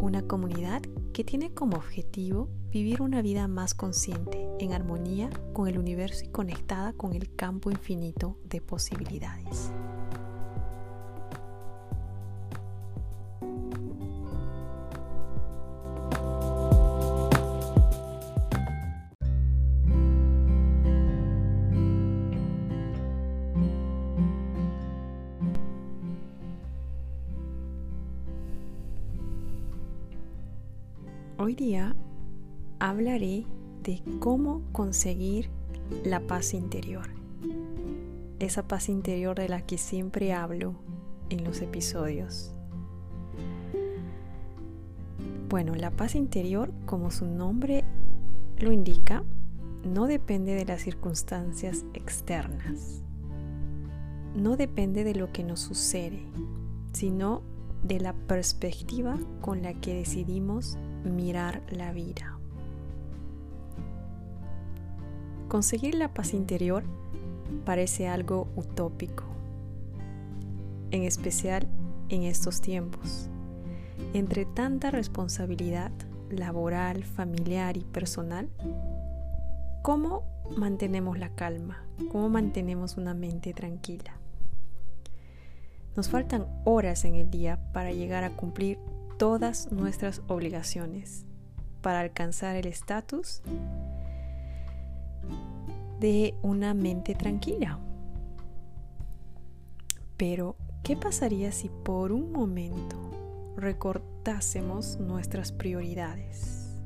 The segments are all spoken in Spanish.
Una comunidad que tiene como objetivo vivir una vida más consciente, en armonía con el universo y conectada con el campo infinito de posibilidades. Hoy día hablaré de cómo conseguir la paz interior. Esa paz interior de la que siempre hablo en los episodios. Bueno, la paz interior, como su nombre lo indica, no depende de las circunstancias externas. No depende de lo que nos sucede, sino de la perspectiva con la que decidimos mirar la vida. Conseguir la paz interior parece algo utópico, en especial en estos tiempos. Entre tanta responsabilidad laboral, familiar y personal, ¿cómo mantenemos la calma? ¿Cómo mantenemos una mente tranquila? Nos faltan horas en el día para llegar a cumplir todas nuestras obligaciones para alcanzar el estatus de una mente tranquila. Pero, ¿qué pasaría si por un momento recortásemos nuestras prioridades?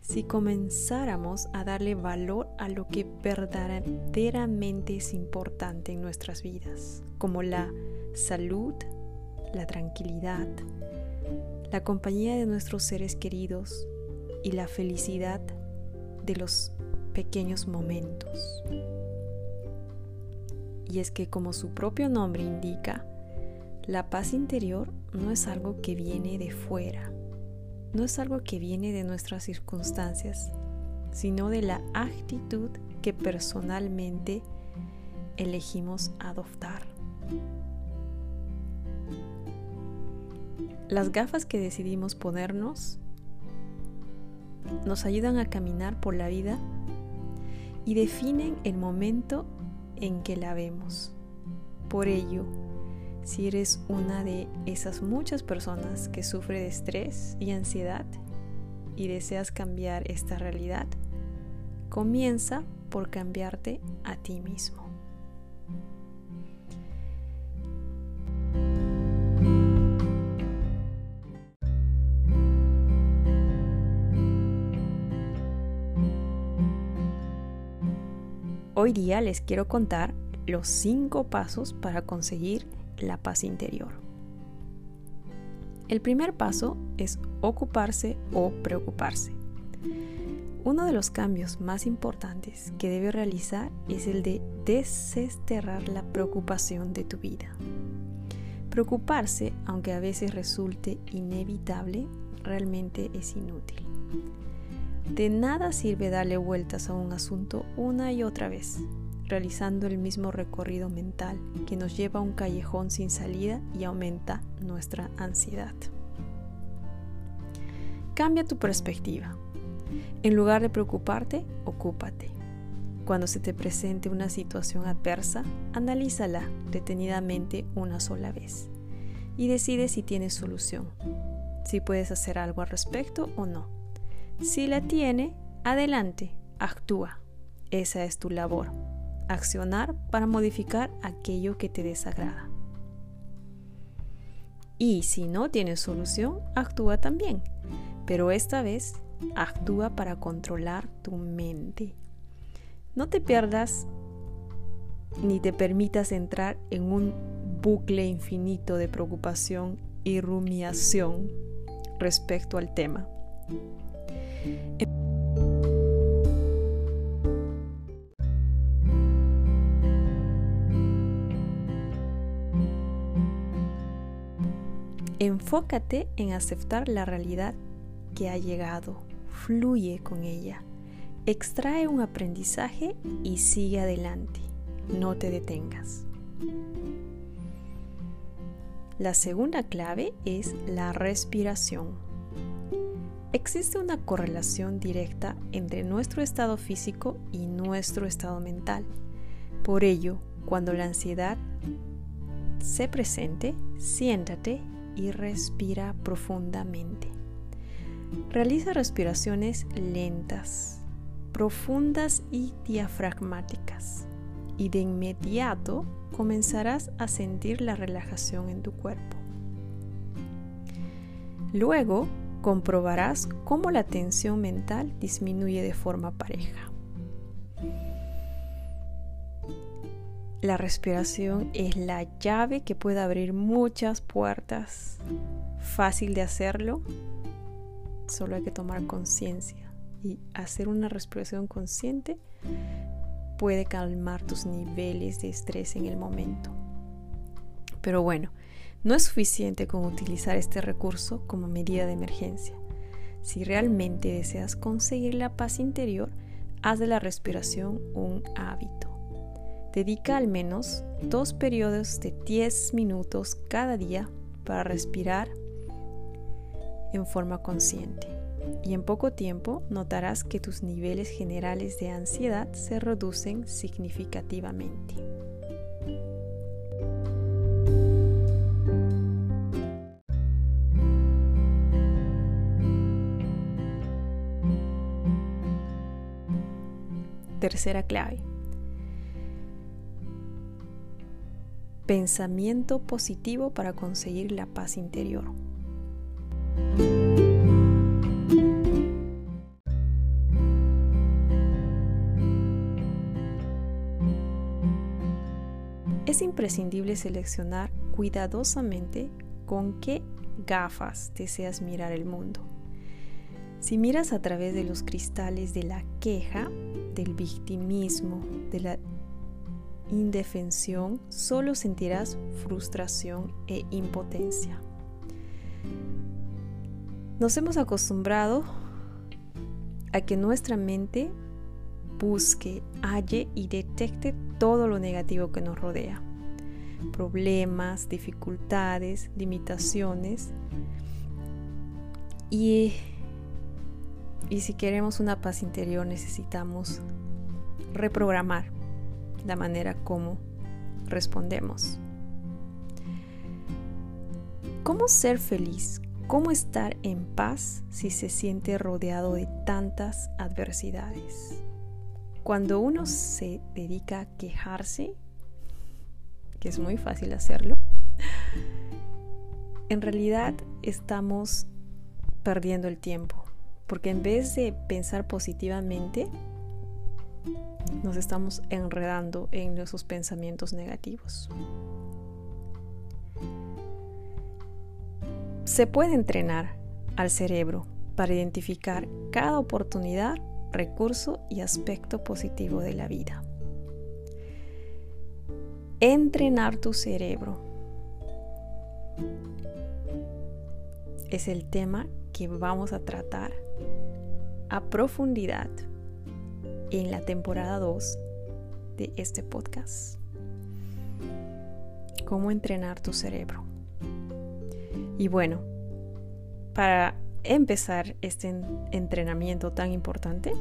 Si comenzáramos a darle valor a lo que verdaderamente es importante en nuestras vidas, como la salud, la tranquilidad, la compañía de nuestros seres queridos y la felicidad de los pequeños momentos. Y es que como su propio nombre indica, la paz interior no es algo que viene de fuera, no es algo que viene de nuestras circunstancias, sino de la actitud que personalmente elegimos adoptar. Las gafas que decidimos ponernos nos ayudan a caminar por la vida y definen el momento en que la vemos. Por ello, si eres una de esas muchas personas que sufre de estrés y ansiedad y deseas cambiar esta realidad, comienza por cambiarte a ti mismo. Hoy día les quiero contar los cinco pasos para conseguir la paz interior. El primer paso es ocuparse o preocuparse. Uno de los cambios más importantes que debe realizar es el de desesterrar la preocupación de tu vida. Preocuparse, aunque a veces resulte inevitable, realmente es inútil. De nada sirve darle vueltas a un asunto una y otra vez, realizando el mismo recorrido mental que nos lleva a un callejón sin salida y aumenta nuestra ansiedad. Cambia tu perspectiva. En lugar de preocuparte, ocúpate. Cuando se te presente una situación adversa, analízala detenidamente una sola vez y decide si tienes solución, si puedes hacer algo al respecto o no. Si la tiene, adelante, actúa. Esa es tu labor. Accionar para modificar aquello que te desagrada. Y si no tienes solución, actúa también. Pero esta vez, actúa para controlar tu mente. No te pierdas ni te permitas entrar en un bucle infinito de preocupación y rumiación respecto al tema. Enfócate en aceptar la realidad que ha llegado, fluye con ella, extrae un aprendizaje y sigue adelante, no te detengas. La segunda clave es la respiración. Existe una correlación directa entre nuestro estado físico y nuestro estado mental. Por ello, cuando la ansiedad se presente, siéntate y respira profundamente. Realiza respiraciones lentas, profundas y diafragmáticas y de inmediato comenzarás a sentir la relajación en tu cuerpo. Luego comprobarás cómo la tensión mental disminuye de forma pareja. La respiración es la llave que puede abrir muchas puertas. Fácil de hacerlo, solo hay que tomar conciencia y hacer una respiración consciente puede calmar tus niveles de estrés en el momento. Pero bueno, no es suficiente con utilizar este recurso como medida de emergencia. Si realmente deseas conseguir la paz interior, haz de la respiración un hábito. Dedica al menos dos periodos de 10 minutos cada día para respirar en forma consciente y en poco tiempo notarás que tus niveles generales de ansiedad se reducen significativamente. Tercera clave. Pensamiento positivo para conseguir la paz interior. Es imprescindible seleccionar cuidadosamente con qué gafas deseas mirar el mundo. Si miras a través de los cristales de la queja, del victimismo, de la indefensión, solo sentirás frustración e impotencia. Nos hemos acostumbrado a que nuestra mente busque, halle y detecte todo lo negativo que nos rodea. Problemas, dificultades, limitaciones. Y, y si queremos una paz interior necesitamos reprogramar la manera como respondemos. ¿Cómo ser feliz? ¿Cómo estar en paz si se siente rodeado de tantas adversidades? Cuando uno se dedica a quejarse, que es muy fácil hacerlo, en realidad estamos perdiendo el tiempo, porque en vez de pensar positivamente, nos estamos enredando en esos pensamientos negativos. Se puede entrenar al cerebro para identificar cada oportunidad recurso y aspecto positivo de la vida. Entrenar tu cerebro es el tema que vamos a tratar a profundidad en la temporada 2 de este podcast. Cómo entrenar tu cerebro. Y bueno, para empezar este entrenamiento tan importante,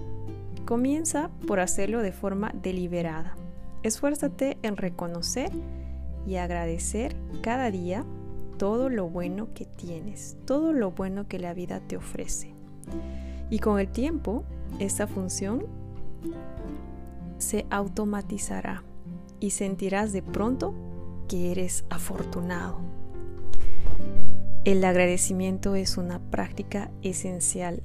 comienza por hacerlo de forma deliberada. Esfuérzate en reconocer y agradecer cada día todo lo bueno que tienes, todo lo bueno que la vida te ofrece. Y con el tiempo, esta función se automatizará y sentirás de pronto que eres afortunado. El agradecimiento es una práctica esencial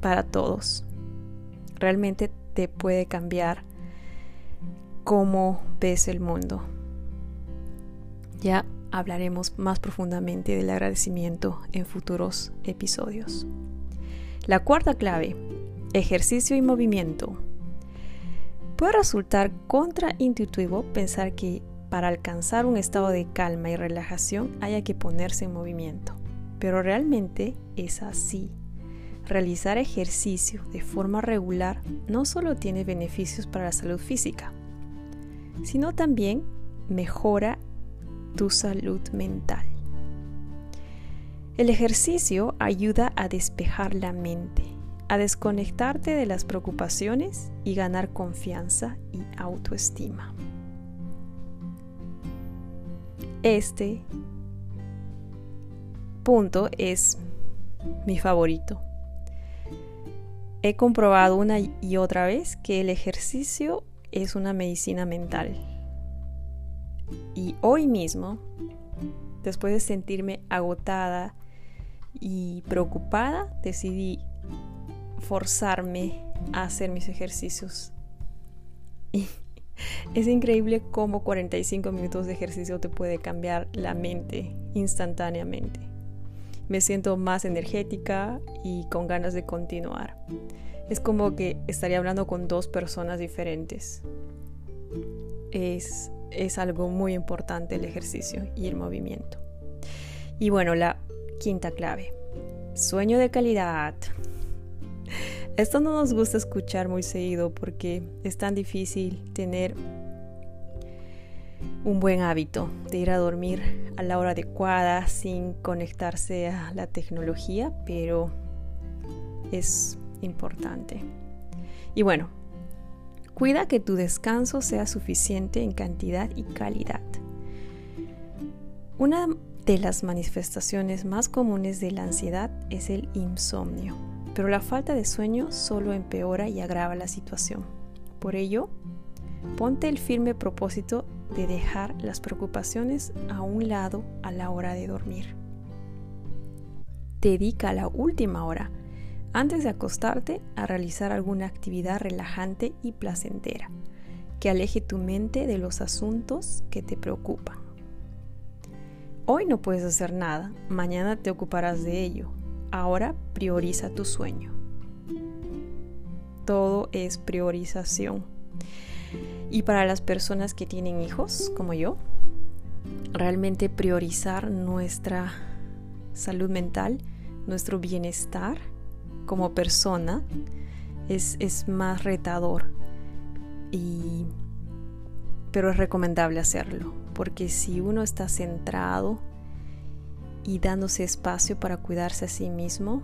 para todos. Realmente te puede cambiar cómo ves el mundo. Ya hablaremos más profundamente del agradecimiento en futuros episodios. La cuarta clave, ejercicio y movimiento. Puede resultar contraintuitivo pensar que para alcanzar un estado de calma y relajación haya que ponerse en movimiento. Pero realmente es así. Realizar ejercicio de forma regular no solo tiene beneficios para la salud física, sino también mejora tu salud mental. El ejercicio ayuda a despejar la mente, a desconectarte de las preocupaciones y ganar confianza y autoestima. Este punto es mi favorito. He comprobado una y otra vez que el ejercicio es una medicina mental. Y hoy mismo, después de sentirme agotada y preocupada, decidí forzarme a hacer mis ejercicios. Es increíble cómo 45 minutos de ejercicio te puede cambiar la mente instantáneamente. Me siento más energética y con ganas de continuar. Es como que estaría hablando con dos personas diferentes. Es, es algo muy importante el ejercicio y el movimiento. Y bueno, la quinta clave. Sueño de calidad. Esto no nos gusta escuchar muy seguido porque es tan difícil tener un buen hábito de ir a dormir a la hora adecuada sin conectarse a la tecnología, pero es importante. Y bueno, cuida que tu descanso sea suficiente en cantidad y calidad. Una de las manifestaciones más comunes de la ansiedad es el insomnio pero la falta de sueño solo empeora y agrava la situación. Por ello, ponte el firme propósito de dejar las preocupaciones a un lado a la hora de dormir. Dedica la última hora antes de acostarte a realizar alguna actividad relajante y placentera que aleje tu mente de los asuntos que te preocupan. Hoy no puedes hacer nada, mañana te ocuparás de ello, Ahora prioriza tu sueño. Todo es priorización. Y para las personas que tienen hijos, como yo, realmente priorizar nuestra salud mental, nuestro bienestar como persona, es, es más retador. Y, pero es recomendable hacerlo, porque si uno está centrado y dándose espacio para cuidarse a sí mismo,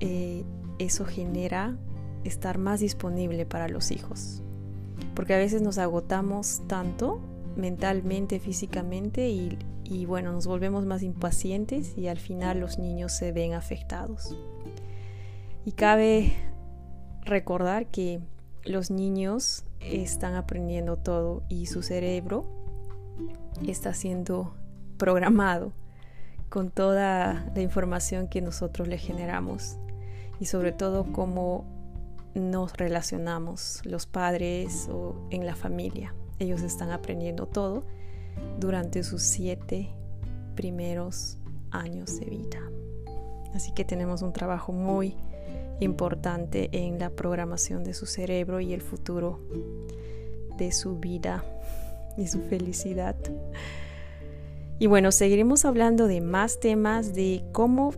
eh, eso genera estar más disponible para los hijos. Porque a veces nos agotamos tanto mentalmente, físicamente y, y bueno, nos volvemos más impacientes y al final los niños se ven afectados. Y cabe recordar que los niños están aprendiendo todo y su cerebro está siendo programado con toda la información que nosotros le generamos y sobre todo cómo nos relacionamos los padres o en la familia. Ellos están aprendiendo todo durante sus siete primeros años de vida. Así que tenemos un trabajo muy importante en la programación de su cerebro y el futuro de su vida y su felicidad. Y bueno, seguiremos hablando de más temas de cómo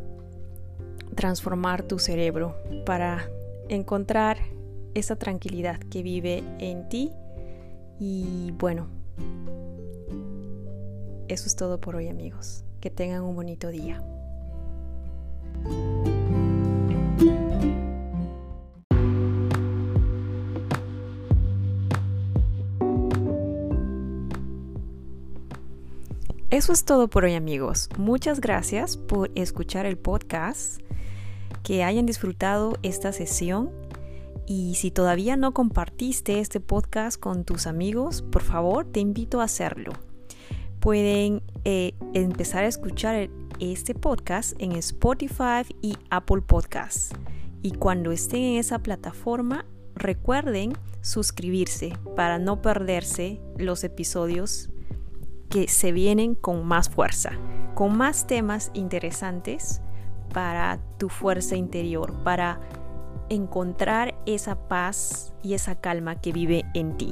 transformar tu cerebro para encontrar esa tranquilidad que vive en ti. Y bueno, eso es todo por hoy amigos. Que tengan un bonito día. Eso es todo por hoy amigos. Muchas gracias por escuchar el podcast, que hayan disfrutado esta sesión y si todavía no compartiste este podcast con tus amigos, por favor te invito a hacerlo. Pueden eh, empezar a escuchar este podcast en Spotify y Apple Podcasts. Y cuando estén en esa plataforma, recuerden suscribirse para no perderse los episodios que se vienen con más fuerza, con más temas interesantes para tu fuerza interior, para encontrar esa paz y esa calma que vive en ti.